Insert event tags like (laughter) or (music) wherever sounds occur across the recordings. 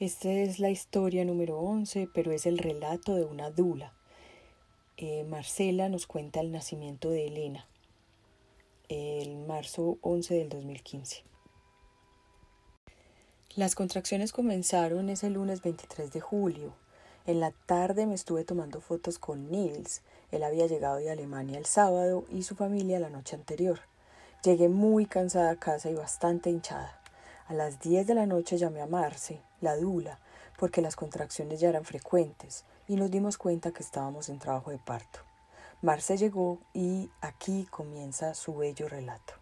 Esta es la historia número 11, pero es el relato de una dula. Eh, Marcela nos cuenta el nacimiento de Elena, el marzo 11 del 2015. Las contracciones comenzaron ese lunes 23 de julio. En la tarde me estuve tomando fotos con Nils. Él había llegado de Alemania el sábado y su familia la noche anterior. Llegué muy cansada a casa y bastante hinchada. A las 10 de la noche llamé a Marce, la dula, porque las contracciones ya eran frecuentes y nos dimos cuenta que estábamos en trabajo de parto. Marce llegó y aquí comienza su bello relato.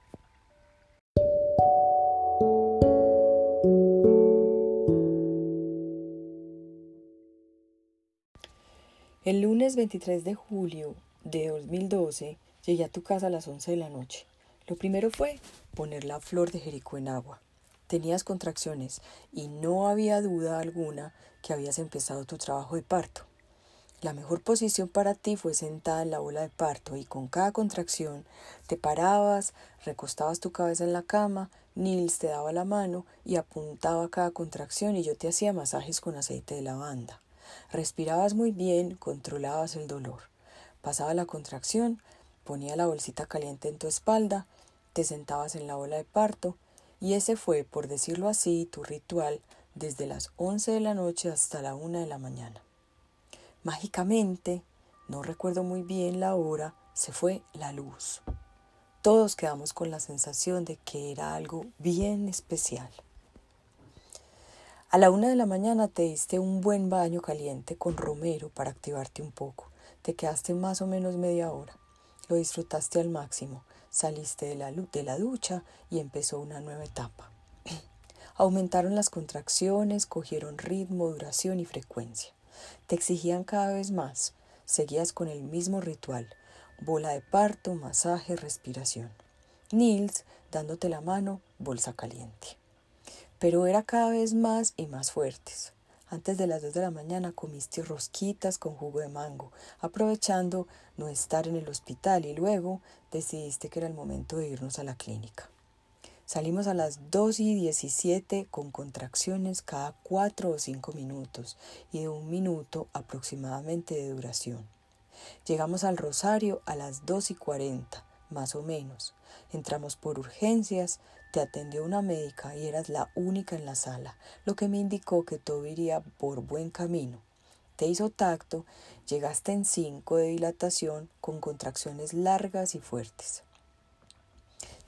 El lunes 23 de julio de 2012 llegué a tu casa a las 11 de la noche. Lo primero fue poner la flor de Jericó en agua. Tenías contracciones y no había duda alguna que habías empezado tu trabajo de parto. La mejor posición para ti fue sentada en la bola de parto y con cada contracción te parabas, recostabas tu cabeza en la cama, Nils te daba la mano y apuntaba cada contracción y yo te hacía masajes con aceite de lavanda. Respirabas muy bien, controlabas el dolor. Pasaba la contracción, ponía la bolsita caliente en tu espalda, te sentabas en la bola de parto, y ese fue, por decirlo así, tu ritual desde las once de la noche hasta la una de la mañana. Mágicamente, no recuerdo muy bien la hora, se fue la luz. Todos quedamos con la sensación de que era algo bien especial. A la una de la mañana te diste un buen baño caliente con romero para activarte un poco. Te quedaste más o menos media hora. Lo disfrutaste al máximo. Saliste de la, de la ducha y empezó una nueva etapa. (clears throat) Aumentaron las contracciones, cogieron ritmo, duración y frecuencia. Te exigían cada vez más. Seguías con el mismo ritual. Bola de parto, masaje, respiración. Nils dándote la mano, bolsa caliente pero era cada vez más y más fuertes. Antes de las dos de la mañana comiste rosquitas con jugo de mango, aprovechando no estar en el hospital y luego decidiste que era el momento de irnos a la clínica. Salimos a las 2 y 17 con contracciones cada 4 o 5 minutos y de un minuto aproximadamente de duración. Llegamos al Rosario a las 2 y 40, más o menos. Entramos por urgencias, te atendió una médica y eras la única en la sala, lo que me indicó que todo iría por buen camino. Te hizo tacto, llegaste en cinco de dilatación con contracciones largas y fuertes.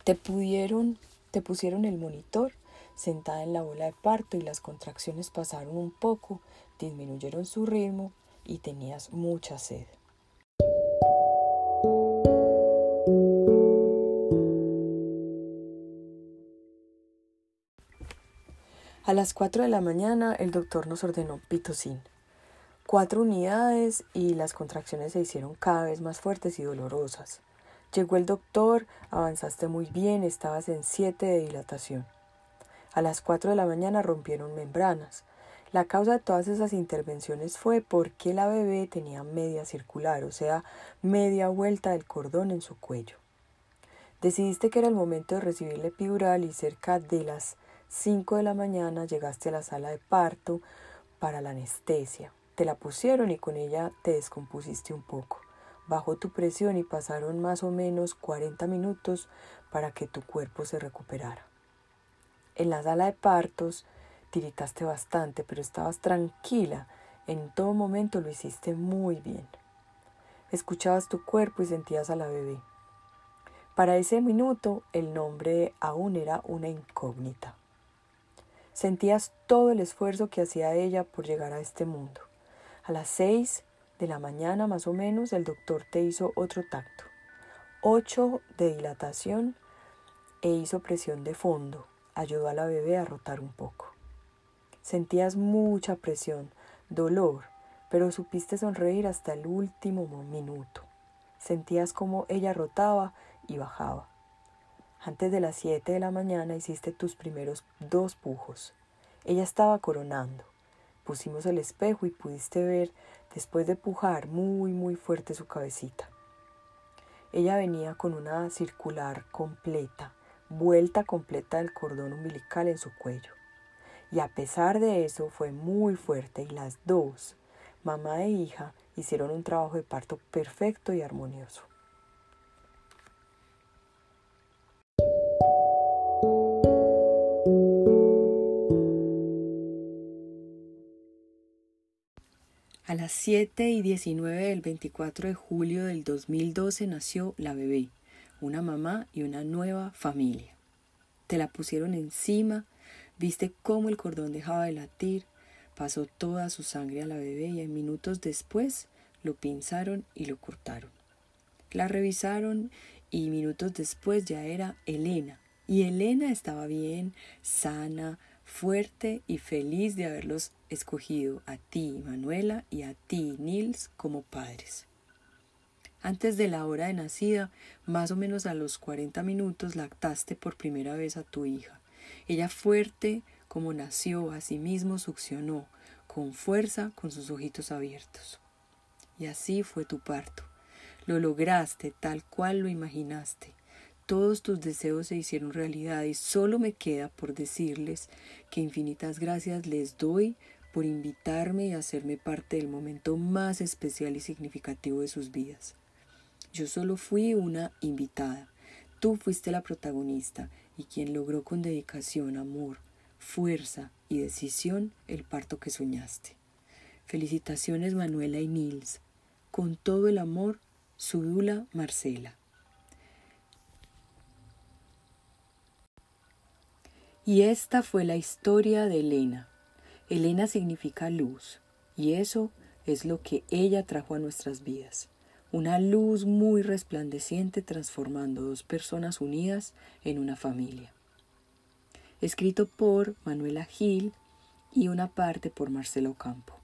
Te pudieron, te pusieron el monitor sentada en la bola de parto y las contracciones pasaron un poco, disminuyeron su ritmo y tenías mucha sed. A las 4 de la mañana el doctor nos ordenó pitocin. Cuatro unidades y las contracciones se hicieron cada vez más fuertes y dolorosas. Llegó el doctor, avanzaste muy bien, estabas en 7 de dilatación. A las 4 de la mañana rompieron membranas. La causa de todas esas intervenciones fue porque la bebé tenía media circular, o sea, media vuelta del cordón en su cuello. Decidiste que era el momento de recibir la epidural y cerca de las 5 de la mañana llegaste a la sala de parto para la anestesia. Te la pusieron y con ella te descompusiste un poco. Bajó tu presión y pasaron más o menos 40 minutos para que tu cuerpo se recuperara. En la sala de partos tiritaste bastante, pero estabas tranquila. En todo momento lo hiciste muy bien. Escuchabas tu cuerpo y sentías a la bebé. Para ese minuto el nombre aún era una incógnita. Sentías todo el esfuerzo que hacía ella por llegar a este mundo. A las seis de la mañana más o menos el doctor te hizo otro tacto. Ocho de dilatación e hizo presión de fondo. Ayudó a la bebé a rotar un poco. Sentías mucha presión, dolor, pero supiste sonreír hasta el último minuto. Sentías como ella rotaba y bajaba. Antes de las siete de la mañana hiciste tus primeros dos pujos. Ella estaba coronando. Pusimos el espejo y pudiste ver, después de pujar muy, muy fuerte su cabecita. Ella venía con una circular completa, vuelta completa del cordón umbilical en su cuello. Y a pesar de eso fue muy fuerte y las dos, mamá e hija, hicieron un trabajo de parto perfecto y armonioso. Las 7 y 19 del 24 de julio del 2012 nació la bebé, una mamá y una nueva familia. Te la pusieron encima, viste cómo el cordón dejaba de latir, pasó toda su sangre a la bebé y minutos después lo pinzaron y lo cortaron. La revisaron y minutos después ya era Elena. Y Elena estaba bien, sana, fuerte y feliz de haberlos escogido a ti, Manuela, y a ti, Nils, como padres. Antes de la hora de nacida, más o menos a los 40 minutos, lactaste por primera vez a tu hija. Ella fuerte como nació, a sí succionó, con fuerza, con sus ojitos abiertos. Y así fue tu parto. Lo lograste tal cual lo imaginaste. Todos tus deseos se hicieron realidad y solo me queda por decirles que infinitas gracias les doy por invitarme y hacerme parte del momento más especial y significativo de sus vidas. Yo solo fui una invitada. Tú fuiste la protagonista y quien logró con dedicación, amor, fuerza y decisión el parto que soñaste. Felicitaciones Manuela y Nils. Con todo el amor, su dula Marcela. Y esta fue la historia de Elena. Elena significa luz, y eso es lo que ella trajo a nuestras vidas. Una luz muy resplandeciente transformando dos personas unidas en una familia. Escrito por Manuela Gil y una parte por Marcelo Campo.